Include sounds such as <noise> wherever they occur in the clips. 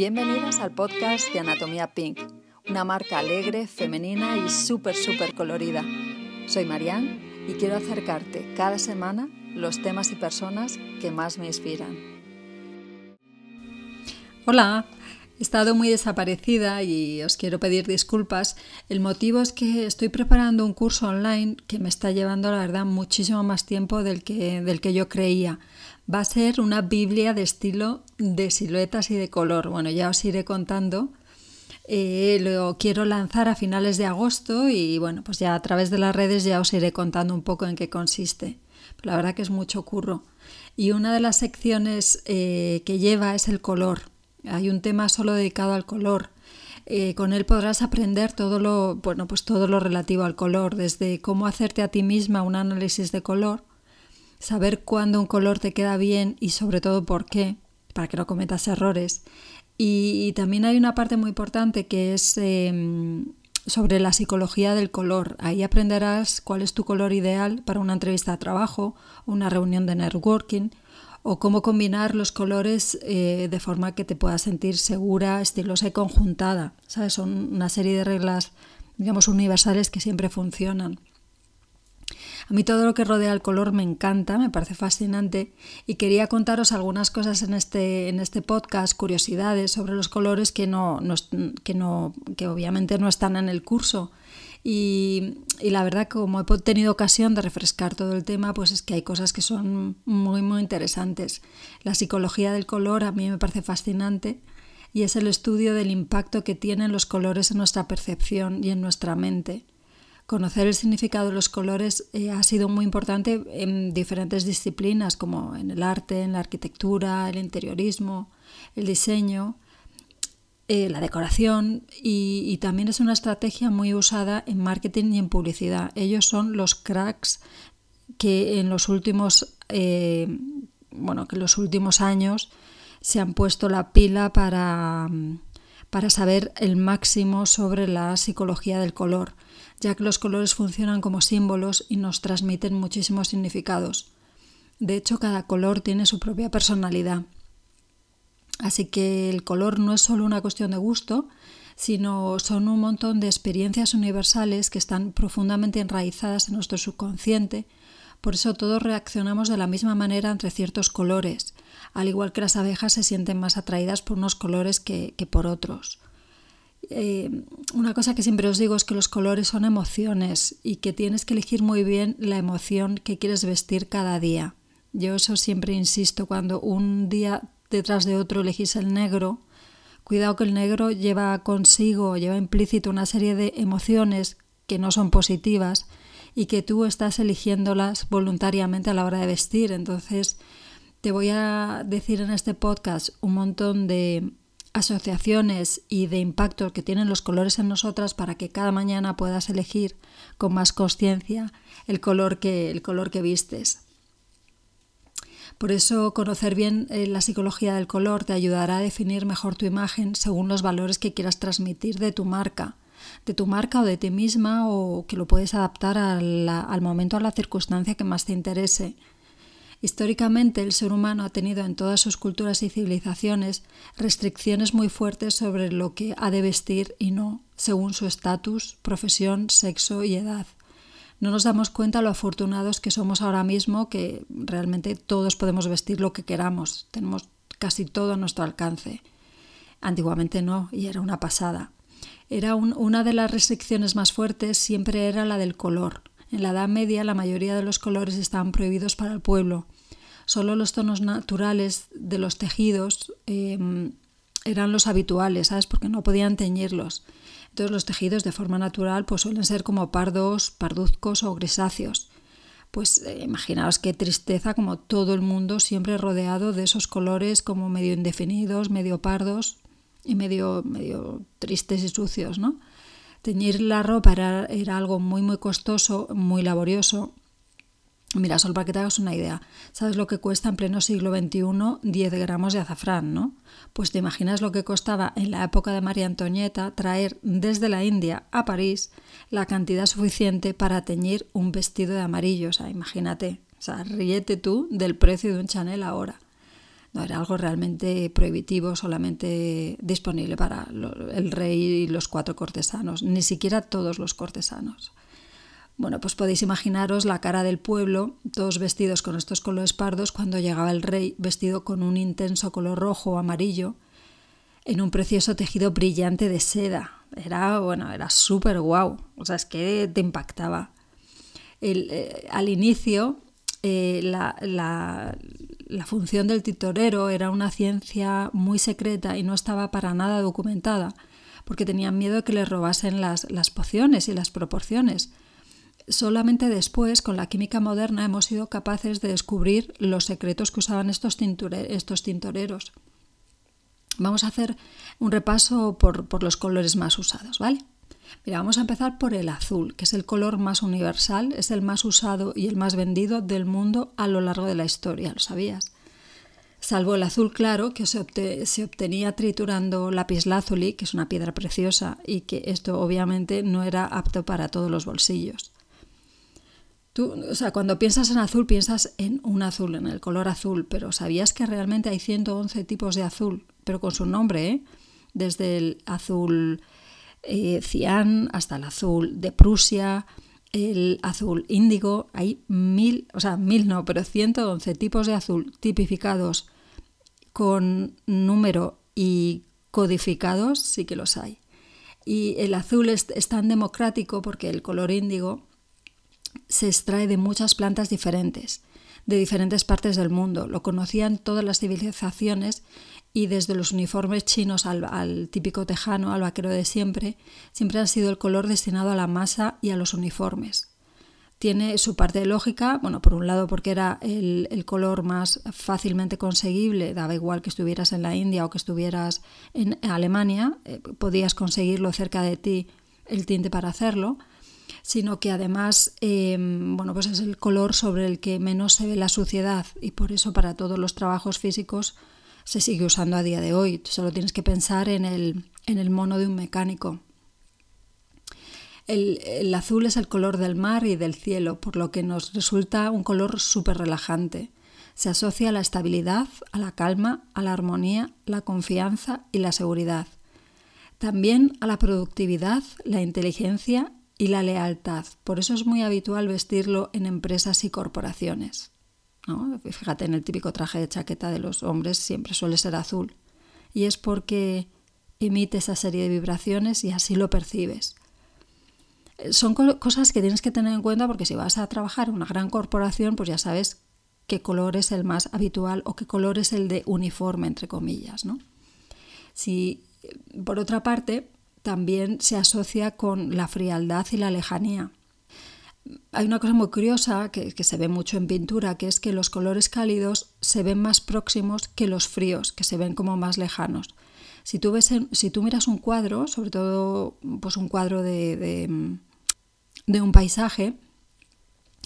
Bienvenidas al podcast de Anatomía Pink, una marca alegre, femenina y súper, súper colorida. Soy Marianne y quiero acercarte cada semana los temas y personas que más me inspiran. Hola, he estado muy desaparecida y os quiero pedir disculpas. El motivo es que estoy preparando un curso online que me está llevando, la verdad, muchísimo más tiempo del que, del que yo creía. Va a ser una Biblia de estilo de siluetas y de color. Bueno, ya os iré contando. Eh, lo quiero lanzar a finales de agosto y bueno, pues ya a través de las redes ya os iré contando un poco en qué consiste. la verdad que es mucho curro. Y una de las secciones eh, que lleva es el color. Hay un tema solo dedicado al color. Eh, con él podrás aprender todo lo, bueno, pues todo lo relativo al color, desde cómo hacerte a ti misma un análisis de color, saber cuándo un color te queda bien y sobre todo por qué, para que no cometas errores. Y, también hay una parte muy importante que es em, sobre la psicología del color. Ahí aprenderás cuál es tu color ideal para una entrevista de trabajo, una reunión de networking o cómo combinar los colores eh, de forma que te puedas sentir segura, estilosa y conjuntada. ¿Sabes? Son una serie de reglas, digamos, universales que siempre funcionan. A mí todo lo que rodea el color me encanta, me parece fascinante y quería contaros algunas cosas en este, en este podcast, curiosidades sobre los colores que, no, que, no, que obviamente no están en el curso. Y, y, la verdad, como he tenido ocasión de refrescar todo el tema, pues es que hay cosas que son muy, muy interesantes. La psicología del color a mí me parece fascinante y es el estudio del impacto que tienen los colores en nuestra percepción y en nuestra mente. Conocer el significado de los colores eh, ha sido muy importante en diferentes disciplinas, como en el arte, en la arquitectura, el interiorismo, el diseño, eh, la decoración y, también es una estrategia muy usada en marketing y en publicidad. Ellos son los cracks que en los últimos, eh, bueno, que en los últimos años se han puesto la pila para, para saber el máximo sobre la psicología del color ya que los colores funcionan como símbolos y nos transmiten muchísimos significados. De hecho, cada color tiene su propia personalidad. Así que el color no es solo una cuestión de gusto, sino son un montón de experiencias universales que están profundamente enraizadas en nuestro subconsciente. Por eso todos reaccionamos de la misma manera entre ciertos colores, al igual que las abejas se sienten más atraídas por unos colores que, que por otros. Eh, una cosa que siempre os digo es que los colores son emociones y que tienes que elegir muy bien la emoción que quieres vestir cada día. Yo eso siempre insisto, cuando un día detrás de otro elegís el negro, cuidado que el negro lleva consigo, lleva implícito una serie de emociones que no son positivas y que tú estás eligiéndolas voluntariamente a la hora de vestir. Entonces, te voy a decir en este podcast un montón de asociaciones y de impacto que tienen los colores en nosotras para que cada mañana puedas elegir con más conciencia el color que el color que vistes. Por eso conocer bien eh, la psicología del color te ayudará a definir mejor tu imagen según los valores que quieras transmitir de tu marca, de tu marca o de ti misma o que lo puedes adaptar al, al momento, a la circunstancia que más te interese. Históricamente el ser humano ha tenido en todas sus culturas y civilizaciones restricciones muy fuertes sobre lo que ha de vestir y no, según su estatus, profesión, sexo y edad. No nos damos cuenta lo afortunados que somos ahora mismo, que realmente todos podemos vestir lo que queramos, tenemos casi todo a nuestro alcance. Antiguamente no, y era una pasada. Era una de las restricciones más fuertes siempre era la del color. En la Edad Media la mayoría de los colores estaban prohibidos para el pueblo. Solo los tonos naturales de los tejidos em, eran los habituales, ¿sabes? Porque no podían teñirlos. Entonces los tejidos de forma natural pues suelen ser como pardos, parduzcos o grisáceos. Pues eh, imaginaos qué tristeza como todo el mundo siempre rodeado de esos colores como medio indefinidos, medio pardos y medio, medio tristes y sucios, ¿no? Teñir la ropa era, algo muy muy costoso, muy laborioso. Mira, solo para que te hagas una idea, ¿sabes lo que cuesta en pleno siglo XXI 10 gramos de azafrán, no? Pues te imaginas lo que costaba en la época de María Antonieta traer desde la India a París la cantidad suficiente para teñir un vestido de amarillo, o sea, imagínate, o sea, ríete tú del precio de un Chanel ahora. No, era algo realmente prohibitivo, solamente disponible para el rey y los cuatro cortesanos, ni siquiera todos los cortesanos. Bueno, pues podéis imaginaros la cara del pueblo, todos vestidos con estos colores pardos, cuando llegaba el rey vestido con un intenso color rojo o amarillo, en un precioso tejido brillante de seda. Era, bueno, era súper guau. O sea, es que te impactaba. Eh, al inicio, eh, la, función del titorero era una ciencia muy secreta y no estaba para nada documentada, porque tenían miedo de que les robasen las pociones y las proporciones. Solamente después, con la química moderna, hemos sido capaces de descubrir los secretos que usaban estos, tintoreros. Vamos a hacer un repaso por, los colores más usados, ¿vale? Mira, vamos a empezar por el azul, que es el color más universal, es el más usado y el más vendido del mundo a lo largo de la historia, ¿lo sabías? Salvo el azul claro, que se, obtenía triturando lapislázuli, que es una piedra preciosa, y que esto obviamente no era apto para todos los bolsillos. Tú, o sea, cuando piensas en azul, piensas en un azul, en el color azul, pero ¿sabías que realmente hay 111 tipos de azul? Pero con su nombre, ¿eh? Desde el azul eh, cian, hasta el azul de Prusia, el azul índigo. Hay mil, o sea, mil no, pero 111 tipos de azul tipificados con número y codificados, sí que los hay. Y el azul es, es tan democrático porque el color índigo se extrae de muchas plantas diferentes, de diferentes partes del mundo. Lo conocían todas las civilizaciones y desde los uniformes chinos al, típico tejano, al vaquero de siempre, siempre ha sido el color destinado a la masa y a los uniformes. Tiene su parte lógica, bueno, por un lado porque era el, color más fácilmente conseguible, daba igual que estuvieras en la India o que estuvieras en Alemania, eh, podías conseguirlo cerca de ti el tinte para hacerlo, sino que además em, bueno, pues es el color sobre el que menos se ve la suciedad y por eso para todos los trabajos físicos se sigue usando a día de hoy. Solo tienes que pensar en el, en el mono de un mecánico. El, el, azul es el color del mar y del cielo, por lo que nos resulta un color súper relajante. Se asocia a la estabilidad, a la calma, a la armonía, la confianza y la seguridad. También a la productividad, la inteligencia y la lealtad. Por eso es muy habitual vestirlo en empresas y corporaciones. Fíjate, en el típico traje de chaqueta de los hombres siempre suele ser azul. Y es porque emite esa serie de vibraciones y así lo percibes. Son cosas que tienes que tener en cuenta porque si vas a trabajar en una gran corporación, pues ya sabes qué color es el más habitual o qué color es el de uniforme, entre comillas. ¿no? Si, por otra parte, también se asocia con la frialdad y la lejanía hay una cosa muy curiosa que, se ve mucho en pintura, que es que los colores cálidos se ven más próximos que los fríos, que se ven como más lejanos. Si tú, ves si tú miras un cuadro, sobre todo pues un cuadro de, de, un paisaje,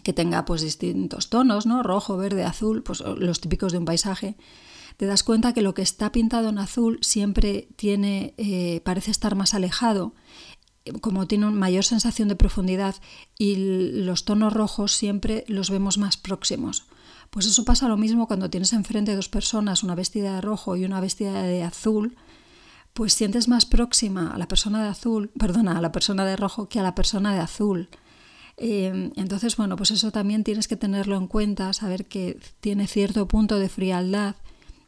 que tenga pues distintos tonos, ¿no? rojo, verde, azul, pues los típicos de un paisaje, te das cuenta que lo que está pintado en azul siempre tiene, eh, parece estar más alejado como tiene una mayor sensación de profundidad y los tonos rojos siempre los vemos más próximos. Pues eso pasa lo mismo cuando tienes enfrente dos personas, una vestida de rojo y una vestida de azul, pues sientes más próxima a la persona de azul, <laughs> perdona, a la persona de rojo que a la persona de azul. Eh, entonces, bueno, pues eso también tienes que tenerlo en cuenta, saber que tiene cierto punto de frialdad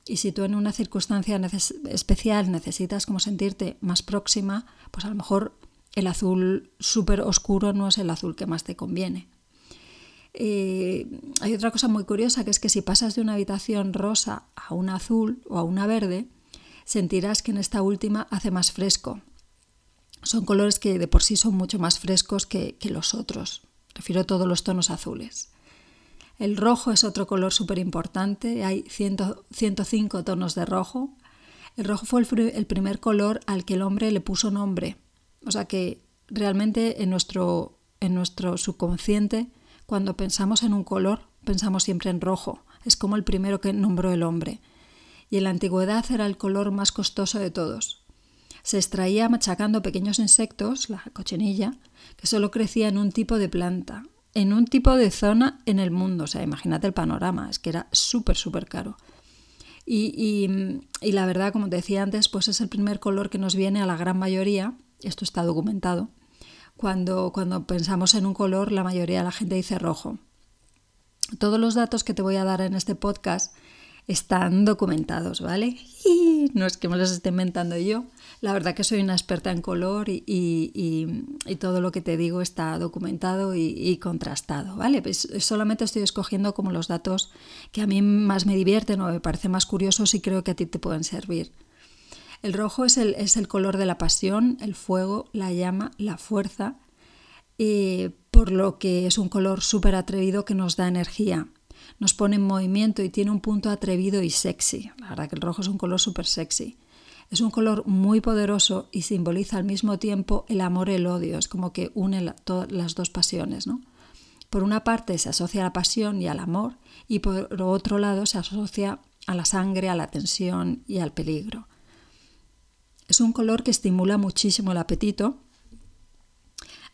y si tú en una circunstancia especial necesitas como sentirte más próxima, pues a lo mejor el azul súper oscuro no es el azul que más te conviene. Eh, hay otra cosa muy curiosa que es que si pasas de una habitación rosa a una azul o a una verde, sentirás que en esta última hace más fresco. Son colores que de por sí son mucho más frescos que, los otros. Refiero a todos los tonos azules. El rojo es otro color súper importante. Hay 105 tonos de rojo. El rojo fue el primer color al que el hombre le puso nombre o sea que realmente en nuestro, en nuestro subconsciente, cuando pensamos en un color, pensamos siempre en rojo. Es como el primero que nombró el hombre. Y en la antigüedad era el color más costoso de todos. Se extraía machacando pequeños insectos, la cochinilla, que solo crecía en un tipo de planta, en un tipo de zona en el mundo. O sea, imagínate el panorama, es que era súper, súper caro. Y, la verdad, como te decía antes, pues es el primer color que nos viene a la gran mayoría, esto está documentado, cuando, cuando pensamos en un color, la mayoría de la gente dice rojo. Todos los datos que te voy a dar en este podcast están documentados, ¿vale? Y <laughs> no es que me los esté inventando yo. La verdad que soy una experta en color y, todo lo que te digo está documentado y, contrastado, ¿vale? Pues solamente estoy escogiendo como los datos que a mí más me divierten o me parecen más curiosos y creo que a ti te pueden servir. El rojo es el, es el color de la pasión, el fuego, la llama, la fuerza, eh, por lo que es un color súper atrevido que nos da energía nos pone en movimiento y tiene un punto atrevido y sexy. La verdad que el rojo es un color súper sexy. Es un color muy poderoso y simboliza al mismo tiempo el amor y el odio. Es como que une todas las dos pasiones, ¿no? Por una parte se asocia a la pasión y al amor y por otro lado se asocia a la sangre, a la tensión y al peligro. Es un color que estimula muchísimo el apetito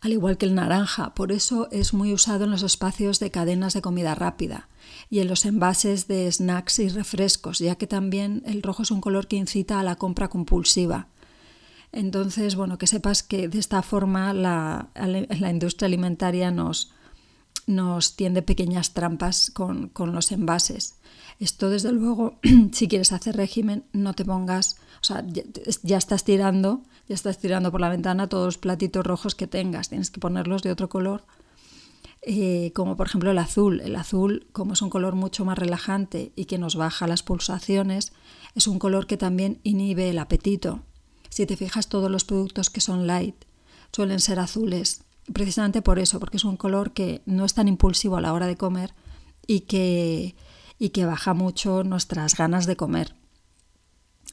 al igual que el naranja, por eso es muy usado en los espacios de cadenas de comida rápida y en los envases de snacks y refrescos, ya que también el rojo es un color que incita a la compra compulsiva. Entonces, bueno, que sepas que de esta forma la, industria alimentaria nos, nos tiende pequeñas trampas con, con, los envases. Esto, desde luego, <clears throat> si quieres hacer régimen, no te pongas, o sea, ya estás tirando ya estás tirando por la ventana todos los platitos rojos que tengas, tienes que ponerlos de otro color, eh, como por ejemplo el azul. El azul, como es un color mucho más relajante y que nos baja las pulsaciones, es un color que también inhibe el apetito. Si te fijas, todos los productos que son light suelen ser azules, precisamente por eso, porque es un color que no es tan impulsivo a la hora de comer y que, y que baja mucho nuestras ganas de comer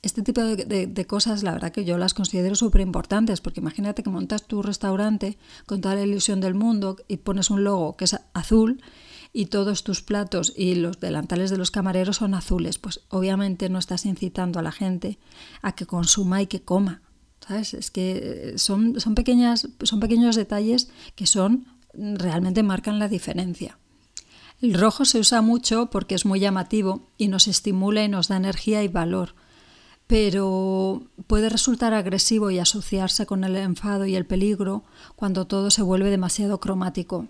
este tipo de, cosas, la verdad que yo las considero súper importantes, porque imagínate que montas tu restaurante con toda la ilusión del mundo y pones un logo que es azul y todos tus platos y los delantales de los camareros son azules, pues obviamente no estás incitando a la gente a que consuma y que coma. Es que son, son, pequeñas, son pequeños detalles que son realmente marcan la diferencia. El rojo se usa mucho porque es muy llamativo y nos estimula y nos da energía y valor pero puede resultar agresivo y asociarse con el enfado y el peligro cuando todo se vuelve demasiado cromático.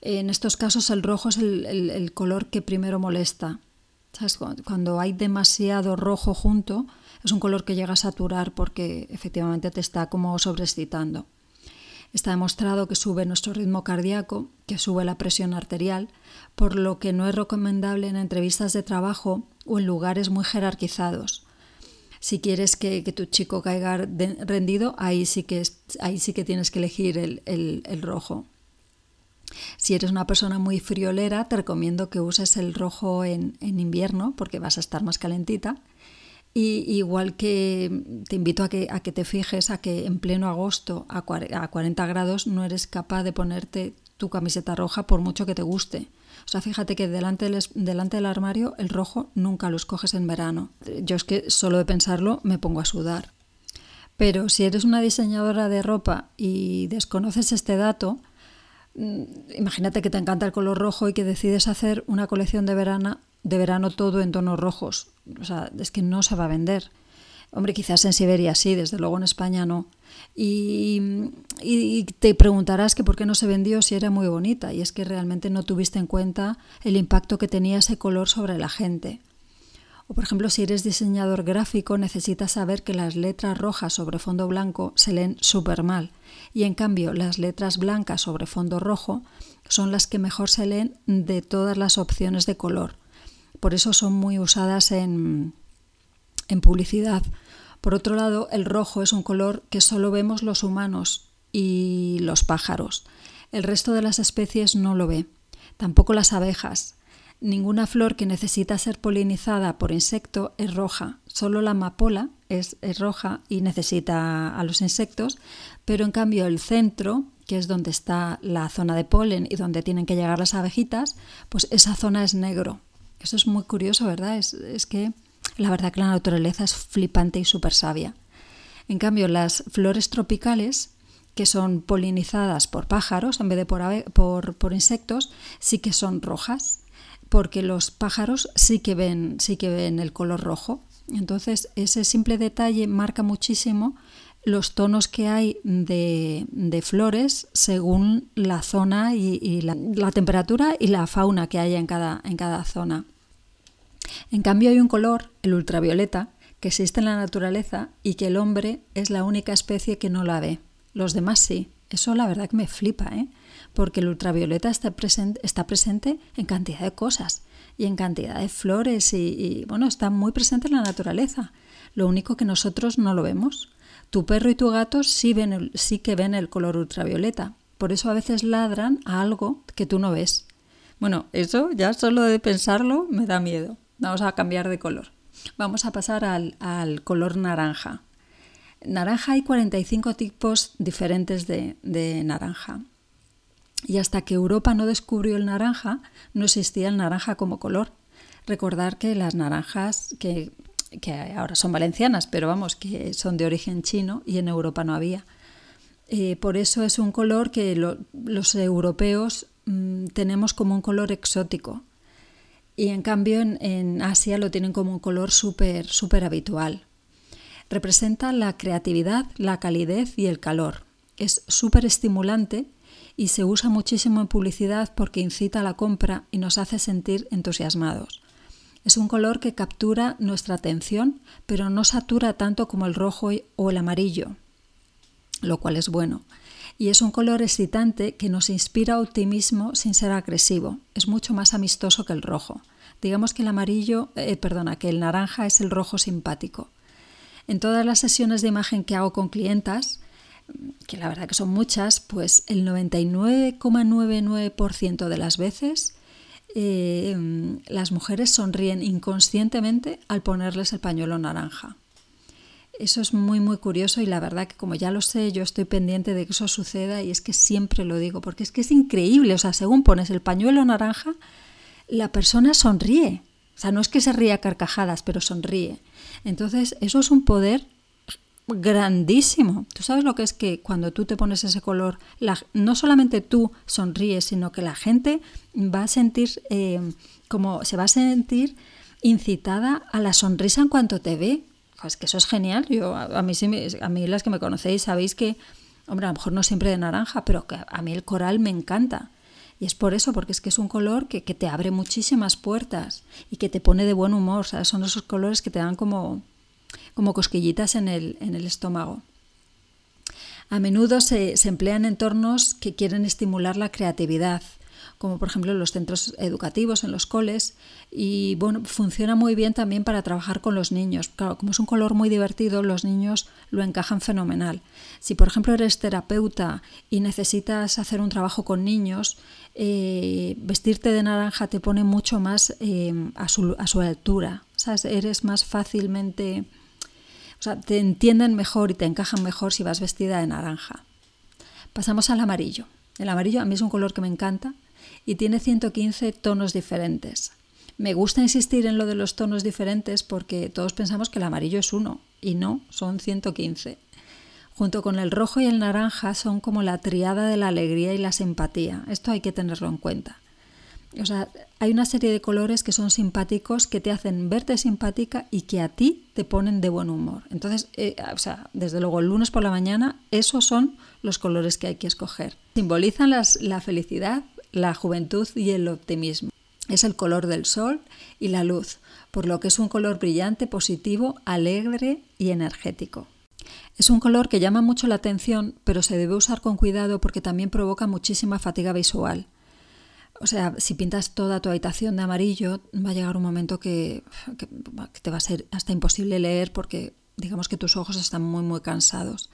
En estos casos el rojo es el, color que primero molesta. Cuando hay demasiado rojo junto, es un color que llega a saturar porque efectivamente te está como sobreexcitando. Está demostrado que sube nuestro ritmo cardíaco, que sube la presión arterial, por lo que no es recomendable en entrevistas de trabajo o en lugares muy jerarquizados si quieres que, tu chico caiga rendido, ahí sí que, ahí sí que tienes que elegir el, rojo. Si eres una persona muy friolera, te recomiendo que uses el rojo en, invierno porque vas a estar más calentita. Y igual que te invito a que, a que te fijes a que en pleno agosto a 40 grados no eres capaz de ponerte tu camiseta roja por mucho que te guste. O sea, fíjate que delante del, delante del armario el rojo nunca lo escoges en verano. Yo es que solo de pensarlo me pongo a sudar. Pero si eres una diseñadora de ropa y desconoces este dato, imagínate que te encanta el color rojo y que decides hacer una colección de verano, de verano todo en tonos rojos. O sea, es que no se va a vender. Hombre, quizás en Siberia sí, desde luego en España no. Y, te preguntarás que por qué no se vendió si era muy bonita. Y es que realmente no tuviste en cuenta el impacto que tenía ese color sobre la gente. O por ejemplo, si eres diseñador gráfico, necesitas saber que las letras rojas sobre fondo blanco se leen súper mal. Y en cambio, las letras blancas sobre fondo rojo son las que mejor se leen de todas las opciones de color. Por eso son muy usadas en, en publicidad. Por otro lado, el rojo es un color que solo vemos los humanos y los pájaros. El resto de las especies no lo ve, tampoco las abejas. Ninguna flor que necesita ser polinizada por insecto es roja, solo la amapola es, roja y necesita a los insectos, pero en cambio el centro, que es donde está la zona de polen y donde tienen que llegar las abejitas, pues esa zona es negro. Eso es muy curioso, ¿verdad? Es, que la verdad que la naturaleza es flipante y súper sabia. En cambio, las flores tropicales, que son polinizadas por pájaros en vez de por, insectos, sí que son rojas. Porque los pájaros sí que ven, sí que ven el color rojo. Entonces, ese simple detalle marca muchísimo los tonos que hay de, flores según la zona y, la, temperatura y la fauna que haya en cada, en cada zona. En cambio, hay un color, el ultravioleta, que existe en la naturaleza y que el hombre es la única especie que no la ve. Los demás sí. Eso la verdad que me flipa, ¿eh? Porque el ultravioleta está presente, está presente en cantidad de cosas y en cantidad de flores y, bueno, está muy presente en la naturaleza. Lo único que nosotros no lo vemos. Tu perro y tu gato sí, ven sí que ven el color ultravioleta. Por eso a veces ladran a algo que tú no ves. Bueno, eso ya solo de pensarlo me da miedo. Vamos a cambiar de color. Vamos a pasar al, color naranja. Naranja hay 45 tipos diferentes de, de naranja. Y hasta que Europa no descubrió el naranja, no existía el naranja como color. Recordar que las naranjas, que, ahora son valencianas, pero vamos, que son de origen chino y en Europa no había. Eh, por eso es un color que los europeos mm, tenemos como un color exótico. Y en cambio en, en Asia lo tienen como un color súper, súper habitual. Representa la creatividad, la calidez y el calor. Es súper estimulante y se usa muchísimo en publicidad porque incita a la compra y nos hace sentir entusiasmados. Es un color que captura nuestra atención, pero no satura tanto como el rojo o el amarillo, lo cual es bueno. Y es un color excitante que nos inspira optimismo sin ser agresivo. Es mucho más amistoso que el rojo. Digamos que el amarillo, eh, perdona, que el naranja es el rojo simpático. En todas las sesiones de imagen que hago con clientas, que la verdad que son muchas, pues el 99,99% de las veces eh, las mujeres sonríen inconscientemente al ponerles el pañuelo naranja. Eso es muy muy curioso y la verdad que como ya lo sé, yo estoy pendiente de que eso suceda y es que siempre lo digo, porque es que es increíble, o sea, según pones el pañuelo naranja, la persona sonríe. O sea, no es que se ría a carcajadas, pero sonríe. Entonces, eso es un poder grandísimo. Tú sabes lo que es que cuando tú te pones ese color, no solamente tú sonríes, sino que la gente va a sentir eh, como se va a sentir incitada a la sonrisa en cuanto te ve. Es que eso es genial. Yo a, mí a mí las que me conocéis sabéis que, hombre, a lo mejor no siempre de naranja, pero que a mí el coral me encanta. Y es por eso, porque es que es un color que, te abre muchísimas puertas y que te pone de buen humor. Son esos colores que te dan como, como cosquillitas en el, en el estómago. A menudo se, se, emplean entornos que quieren estimular la creatividad, como por ejemplo en los centros educativos, en los coles, y bueno, funciona muy bien también para trabajar con los niños. Claro, como es un color muy divertido, los niños lo encajan fenomenal. Si por ejemplo eres terapeuta y necesitas hacer un trabajo con niños, eh, vestirte de naranja te pone mucho más eh, a, su, a su altura. Eres más fácilmente o sea, te entienden mejor y te encajan mejor si vas vestida de naranja. Pasamos al amarillo. El amarillo a mí es un color que me encanta y tiene 115 tonos diferentes. Me gusta insistir en lo de los tonos diferentes porque todos pensamos que el amarillo es uno y no, son 115. Junto con el rojo y el naranja son como la triada de la alegría y la simpatía. Esto hay que tenerlo en cuenta. O sea, hay una serie de colores que son simpáticos, que te hacen verte simpática y que a ti te ponen de buen humor. Entonces, eh, o sea, desde luego el lunes por la mañana, esos son los colores que hay que escoger. Simbolizan la felicidad, la juventud y el optimismo. Es el color del sol y la luz, por lo que es un color brillante, positivo, alegre y energético. Es un color que llama mucho la atención, pero se debe usar con cuidado porque también provoca muchísima fatiga visual. O sea, si pintas toda tu habitación de amarillo, va a llegar un momento que, te va a ser hasta imposible leer porque digamos que tus ojos están muy muy cansados.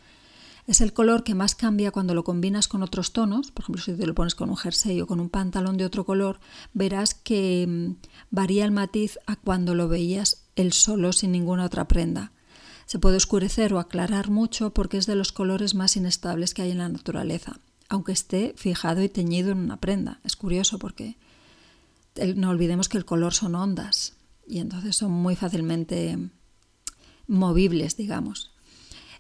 Es el color que más cambia cuando lo combinas con otros tonos. Por ejemplo, si te lo pones con un jersey o con un pantalón de otro color, verás que mm, varía el matiz a cuando lo veías el solo sin ninguna otra prenda. Se puede oscurecer o aclarar mucho porque es de los colores más inestables que hay en la naturaleza aunque esté fijado y teñido en una prenda. Es curioso porque no olvidemos que el color son ondas y entonces son muy fácilmente movibles, digamos.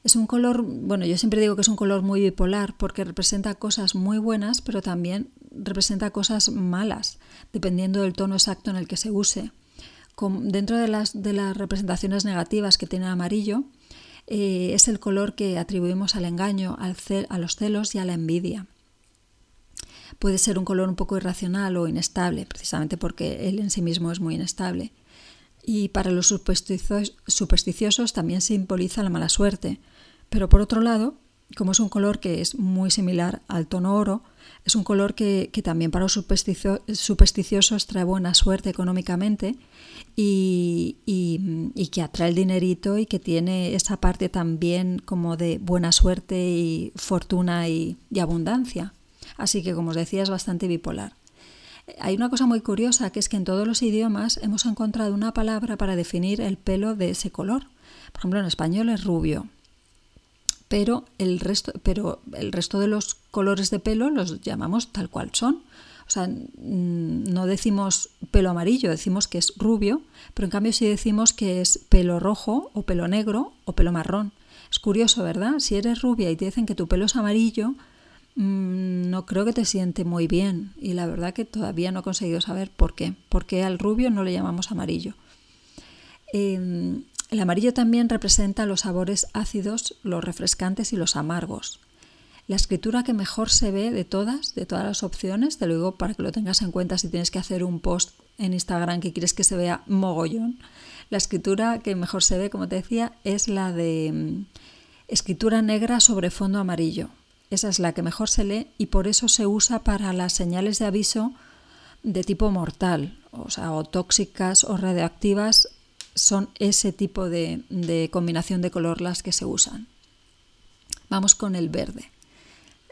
Es un color, bueno, yo siempre digo que es un color muy bipolar porque representa cosas muy buenas, pero también representa cosas malas, dependiendo del tono exacto en el que se use. dentro de las, de las representaciones negativas que tiene el amarillo, eh, es el color que atribuimos al engaño, al a los celos y a la envidia. Puede ser un color un poco irracional o inestable, precisamente porque él en sí mismo es muy inestable. Y para los supersticiosos también simboliza la mala suerte. Pero por otro lado, como es un color que es muy similar al tono oro, es un color que, también para los supersticiosos trae buena suerte económicamente y, que atrae el dinerito y que tiene esa parte también como de buena suerte y fortuna y, y abundancia. Así que, como os decía, es bastante bipolar. Hay una cosa muy curiosa que es que en todos los idiomas hemos encontrado una palabra para definir el pelo de ese color. Por ejemplo, en español es rubio, pero el resto, pero el resto de los colores de pelo los llamamos tal cual son. O sea, mm, no decimos pelo amarillo, decimos que es rubio, pero en cambio sí decimos que es pelo rojo o pelo negro o pelo marrón. Es curioso, ¿verdad? Si eres rubia y te dicen que tu pelo es amarillo, mm, no creo que te siente muy bien. Y la verdad que todavía no he conseguido saber por qué. ¿Por qué al rubio no le llamamos amarillo? Em, el amarillo también representa los sabores ácidos, los refrescantes y los amargos. La escritura que mejor se ve de todas, de todas las opciones, te lo digo para que lo tengas en cuenta si tienes que hacer un post en Instagram que quieres que se vea mogollón. La escritura que mejor se ve, como te decía, es la de mm, escritura negra sobre fondo amarillo. Esa es la que mejor se lee y por eso se usa para las señales de aviso de tipo mortal, o sea, o tóxicas o radioactivas son ese tipo de, combinación de color las que se usan. Vamos con el verde.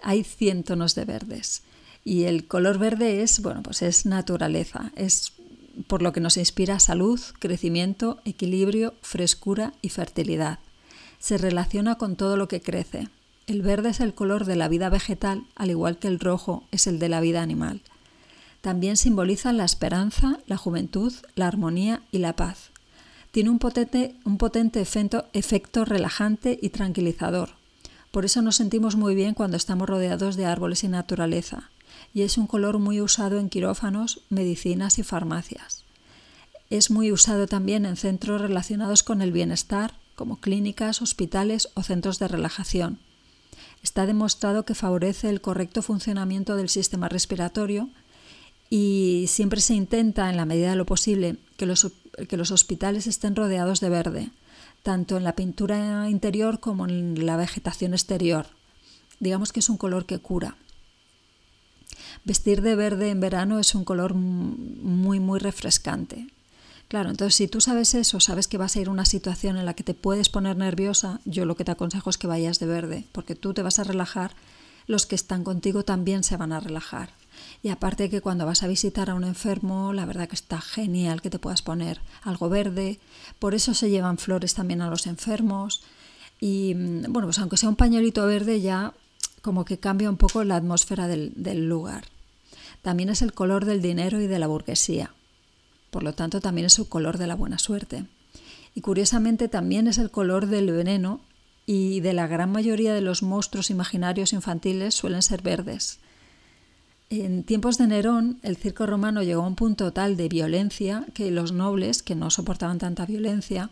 Hay cientos de verdes y el color verde es, bueno, pues es naturaleza, es por lo que nos inspira salud, crecimiento, equilibrio, frescura y fertilidad. Se relaciona con todo lo que crece. El verde es el color de la vida vegetal, al igual que el rojo es el de la vida animal. También simboliza la esperanza, la juventud, la armonía y la paz. Tiene un potente, un potente efecto, relajante y tranquilizador. Por eso nos sentimos muy bien cuando estamos rodeados de árboles y naturaleza. Y es un color muy usado en quirófanos, medicinas y farmacias. Es muy usado también en centros relacionados con el bienestar, como clínicas, hospitales o centros de relajación. Está demostrado que favorece el correcto funcionamiento del sistema respiratorio y siempre se intenta, en la medida de lo posible, que los que los hospitales estén rodeados de verde, tanto en la pintura interior como en la vegetación exterior. Digamos que es un color que cura. Vestir de verde en verano es un color muy, muy refrescante. Claro, entonces si tú sabes eso, sabes que vas a ir a una situación en la que te puedes poner nerviosa, yo lo que te aconsejo es que vayas de verde, porque tú te vas a relajar, los que están contigo también se van a relajar. Y aparte que cuando vas a visitar a un enfermo, la verdad que está genial que te puedas poner algo verde. Por eso se llevan flores también a los enfermos. Y mm, bueno, pues aunque sea un pañuelito verde ya como que cambia un poco la atmósfera del, del lugar. También es el color del dinero y de la burguesía. Por lo tanto, también es el color de la buena suerte. Y curiosamente también es el color del veneno y de la gran mayoría de los monstruos imaginarios infantiles suelen ser verdes. En tiempos de Nerón, el circo romano llegó a un punto tal de violencia que los nobles, que no soportaban tanta violencia,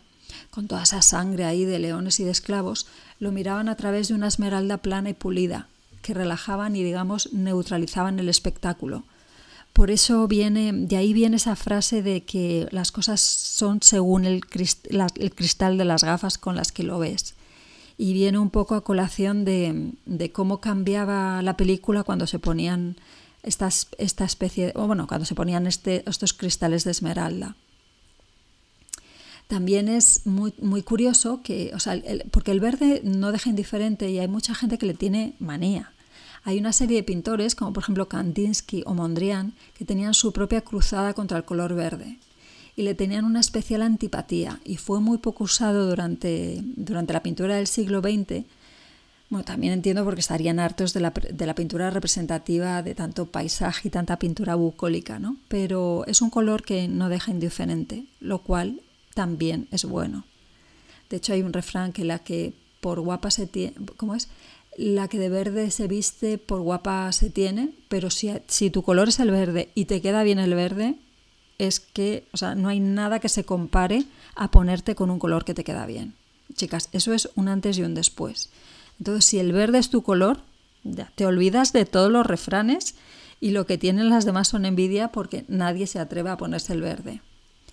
con toda esa sangre ahí de leones y de esclavos, lo miraban a través de una esmeralda plana y pulida, que relajaban y, digamos, neutralizaban el espectáculo. Por eso viene, de ahí viene esa frase de que las cosas son según el, cristal de las gafas con las que lo ves. Y viene un poco a colación de, cómo cambiaba la película cuando se ponían esta, esta especie, o bueno, cuando se ponían este, estos cristales de esmeralda. También es muy, muy curioso que, o sea, porque el verde no deja indiferente y hay mucha gente que le tiene manía. Hay una serie de pintores, como por ejemplo Kandinsky o Mondrian, que tenían su propia cruzada contra el color verde y le tenían una especial antipatía y fue muy poco usado durante, durante la pintura del siglo XX también entiendo porque estarían hartos de la, de la, pintura representativa de tanto paisaje y tanta pintura bucólica, ¿no? Pero es un color que no deja indiferente, lo cual también es bueno. De hecho, hay un refrán que la que por guapa se tiene, ¿cómo es? la que de verde se viste por guapa se tiene, pero si, si tu color es el verde y te queda bien el verde, es que, o sea, no hay nada que se compare a ponerte con un color que te queda bien. Chicas, eso es un antes y un después. Entonces, si el verde es tu color, te olvidas de todos los refranes y lo que tienen las demás son envidia porque nadie se atreve a ponerse el verde.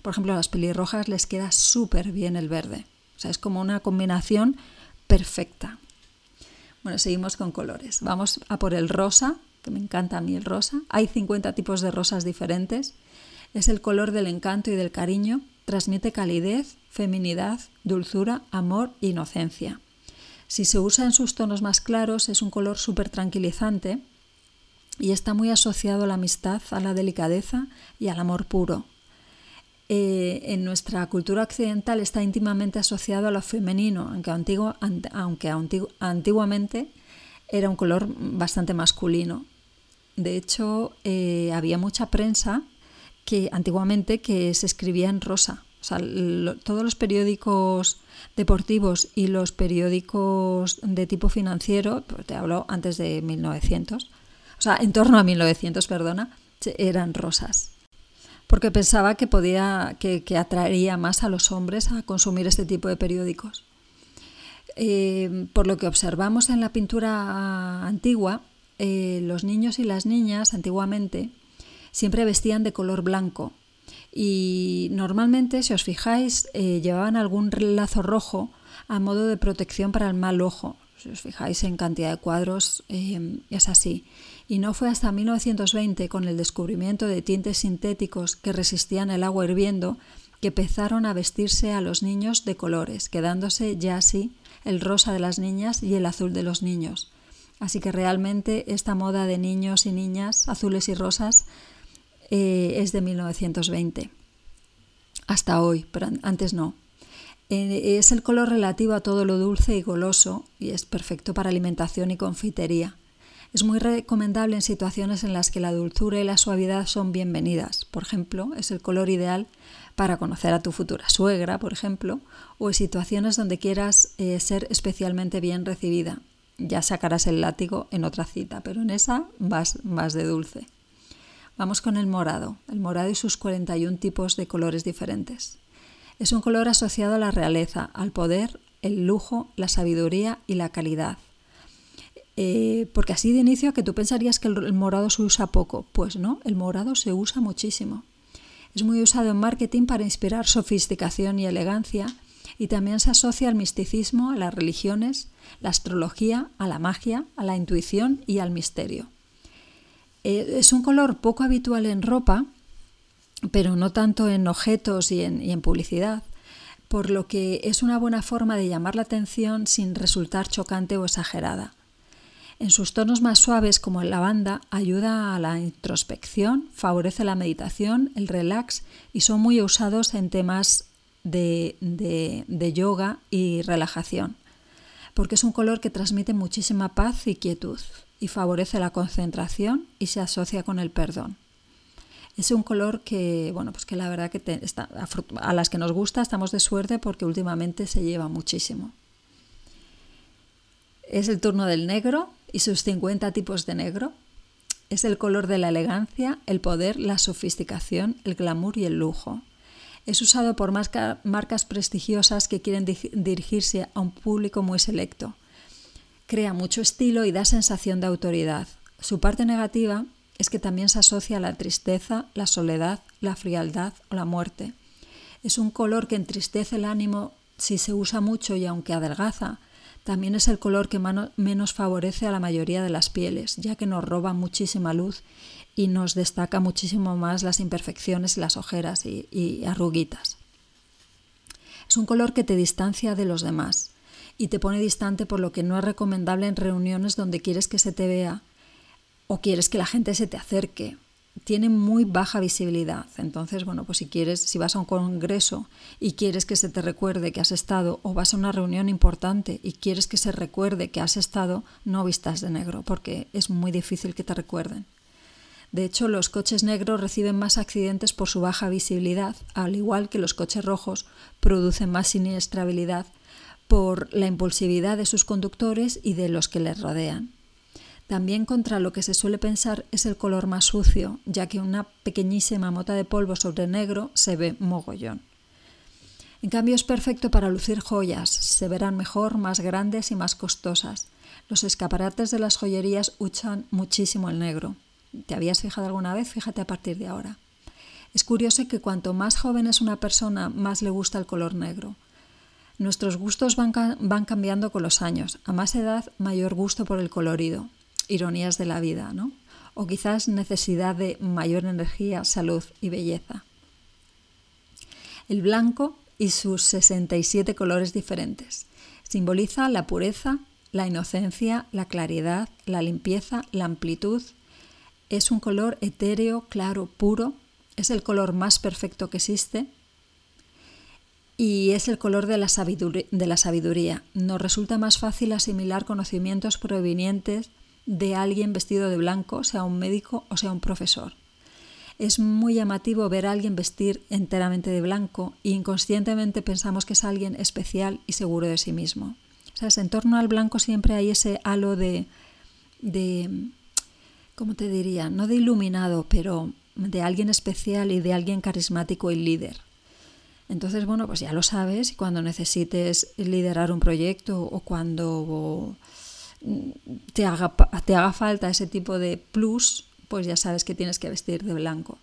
Por ejemplo, a las pelirrojas les queda súper bien el verde. O sea, es como una combinación perfecta. Bueno, seguimos con colores. Vamos a por el rosa, que me encanta a mí el rosa. Hay 50 tipos de rosas diferentes. Es el color del encanto y del cariño. Transmite calidez, feminidad, dulzura, amor e inocencia. Si se usa en sus tonos más claros, es un color súper tranquilizante y está muy asociado a la amistad, a la delicadeza y al amor puro. Eh, en nuestra cultura occidental está íntimamente asociado a lo femenino, aunque, antiguamente era un color bastante masculino. De hecho, eh, había mucha prensa que antiguamente que se escribía en rosa. Todos los periódicos deportivos y los periódicos de tipo financiero, pues te hablo antes de 1900, o sea, en torno a 1900, perdona, eran rosas porque pensaba que podía, que, atraería más a los hombres a consumir este tipo de periódicos. Eh, por lo que observamos en la pintura antigua, eh, los niños y las niñas antiguamente siempre vestían de color blanco y normalmente, si os fijáis, eh, llevaban algún lazo rojo a modo de protección para el mal ojo. Si os fijáis en cantidad de cuadros, es así y no fue hasta 1920, con el descubrimiento de tintes sintéticos que resistían el agua hirviendo, que empezaron a vestirse a los niños de colores, quedándose ya así el rosa de las niñas y el azul de los niños. Así que realmente esta moda de niños y niñas azules y rosas eh, es de 1920. Hasta hoy, pero antes no. Eh, es el color relativo a todo lo dulce y goloso y es perfecto para alimentación y confitería. Es muy recomendable en situaciones en las que la dulzura y la suavidad son bienvenidas. Por ejemplo, es el color ideal para conocer a tu futura suegra, por ejemplo, o en situaciones donde quieras eh, ser especialmente bien recibida. Ya sacarás el látigo en otra cita, pero en esa vas más de dulce. Vamos con el morado, el morado y sus 41 tipos de colores diferentes. Es un color asociado a la realeza, al poder, el lujo, la sabiduría y la calidad. Eh, porque así de inicio que tú pensarías que el, morado se usa poco, pues no, el morado se usa muchísimo. Es muy usado en marketing para inspirar sofisticación y elegancia y también se asocia al misticismo, a las religiones, la astrología, a la magia, a la intuición y al misterio. Eh, es un color poco habitual en ropa, pero no tanto en objetos y en publicidad, por lo que es una buena forma de llamar la atención sin resultar chocante o exagerada. En sus tonos más suaves como el lavanda ayuda a la introspección, favorece la meditación, el relax y son muy usados en temas de, de yoga y relajación, porque es un color que transmite muchísima paz y quietud y favorece la concentración y se asocia con el perdón. Es un color que, bueno, pues que la verdad que a las que nos gusta estamos de suerte porque últimamente se lleva muchísimo. Es el turno del negro y sus 50 tipos de negro. Es el color de la elegancia, el poder, la sofisticación, el glamour y el lujo. Es usado por marcas prestigiosas que quieren dirigirse a un público muy selecto. Crea mucho estilo y da sensación de autoridad. Su parte negativa es que también se asocia a la tristeza, la soledad, la frialdad o la muerte. Es un color que entristece el ánimo si se usa mucho y aunque adelgaza, también es el color que menos favorece a la mayoría de las pieles, ya que nos roba muchísima luz y nos destaca muchísimo más las imperfecciones, las ojeras y, y arruguitas. Es un color que te distancia de los demás y te pone distante por lo que no es recomendable en reuniones donde quieres que se te vea o quieres que la gente se te acerque tiene muy baja visibilidad. Entonces, bueno, pues si quieres, si vas a un congreso y quieres que se te recuerde que has estado, o vas a una reunión importante y quieres que se recuerde que has estado, no vistas de negro, porque es muy difícil que te recuerden. De hecho, los coches negros reciben más accidentes por su baja visibilidad, al igual que los coches rojos producen más siniestrabilidad por la impulsividad de sus conductores y de los que les rodean. También contra lo que se suele pensar es el color más sucio, ya que una pequeñísima mota de polvo sobre negro se ve mogollón. En cambio es perfecto para lucir joyas, se verán mejor, más grandes y más costosas. Los escaparates de las joyerías usan muchísimo el negro. ¿Te habías fijado alguna vez? Fíjate a partir de ahora. Es curioso que cuanto más joven es una persona, más le gusta el color negro. Nuestros gustos van, van cambiando con los años. A más edad, mayor gusto por el colorido ironías de la vida, ¿no? O quizás necesidad de mayor energía, salud y belleza. El blanco y sus 67 colores diferentes. Simboliza la pureza, la inocencia, la claridad, la limpieza, la amplitud. Es un color etéreo, claro, puro. Es el color más perfecto que existe y es el color de la, sabiduría, de la sabiduría. Nos resulta más fácil asimilar conocimientos provenientes de alguien vestido de blanco, sea un médico o sea un profesor. Es muy llamativo ver a alguien vestir enteramente de blanco e inconscientemente pensamos que es alguien especial y seguro de sí mismo. Sea, en torno al blanco siempre hay ese halo de, de, ¿cómo te diría? No de iluminado, pero de alguien especial y de alguien carismático y líder. Entonces, bueno, pues ya lo sabes y cuando necesites liderar un proyecto o cuando te haga, te haga falta ese tipo de plus, pues ya sabes que tienes que vestir de blanco.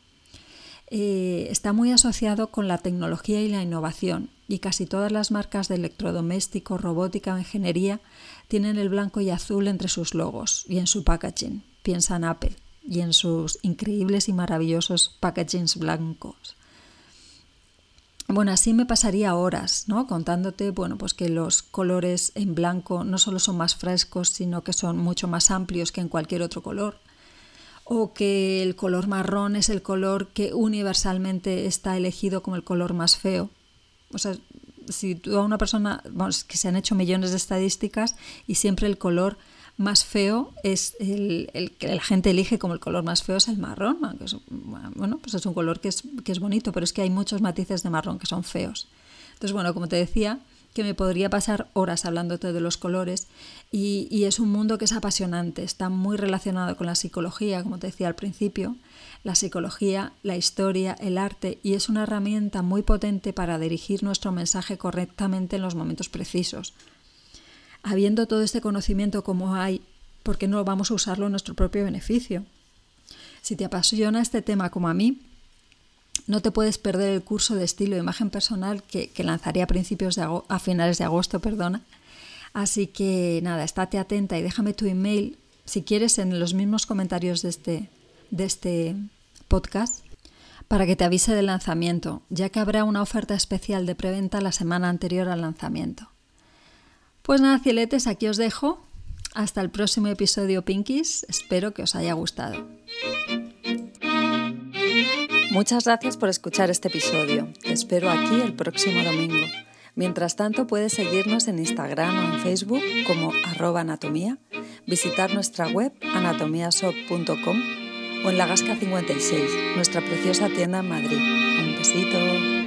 Eh, está muy asociado con la tecnología y la innovación y casi todas las marcas de electrodomésticos, robótica o ingeniería tienen el blanco y azul entre sus logos y en su packaging. Piensa en Apple y en sus increíbles y maravillosos packagings blancos. Bueno, así me pasaría horas, ¿no? Contándote, bueno, pues que los colores en blanco no solo son más frescos, sino que son mucho más amplios que en cualquier otro color. O que el color marrón es el color que universalmente está elegido como el color más feo. O sea, si tú a una persona, que se han hecho millones de estadísticas y siempre el color más feo es el, que la gente elige como el color más feo es el marrón. bueno, pues es un color que es, que es bonito, pero es que hay muchos matices de marrón que son feos. Entonces, bueno, como te decía, que me podría pasar horas hablándote de los colores y, y, es un mundo que es apasionante, está muy relacionado con la psicología, como te decía al principio, la psicología, la historia, el arte y es una herramienta muy potente para dirigir nuestro mensaje correctamente en los momentos precisos habiendo todo este conocimiento como hay, ¿por qué no vamos a usarlo en nuestro propio beneficio? Si te apasiona este tema como a mí, no te puedes perder el curso de estilo e imagen personal que, lanzaré a, principios de a finales de agosto. Perdona. Así que nada, estate atenta y déjame tu email si quieres en los mismos comentarios de este, de este podcast para que te avise del lanzamiento, ya que habrá una oferta especial de preventa la semana anterior al lanzamiento. Pues nada, cieletes, aquí os dejo. Hasta el próximo episodio Pinkies. Espero que os haya gustado. Muchas gracias por escuchar este episodio. Espero aquí el próximo domingo. Mientras tanto, puedes seguirnos en Instagram o en Facebook como arroba anatomía, visitar nuestra web anatomiashop.com o en la Gasca 56, nuestra preciosa tienda en Madrid. Un besito.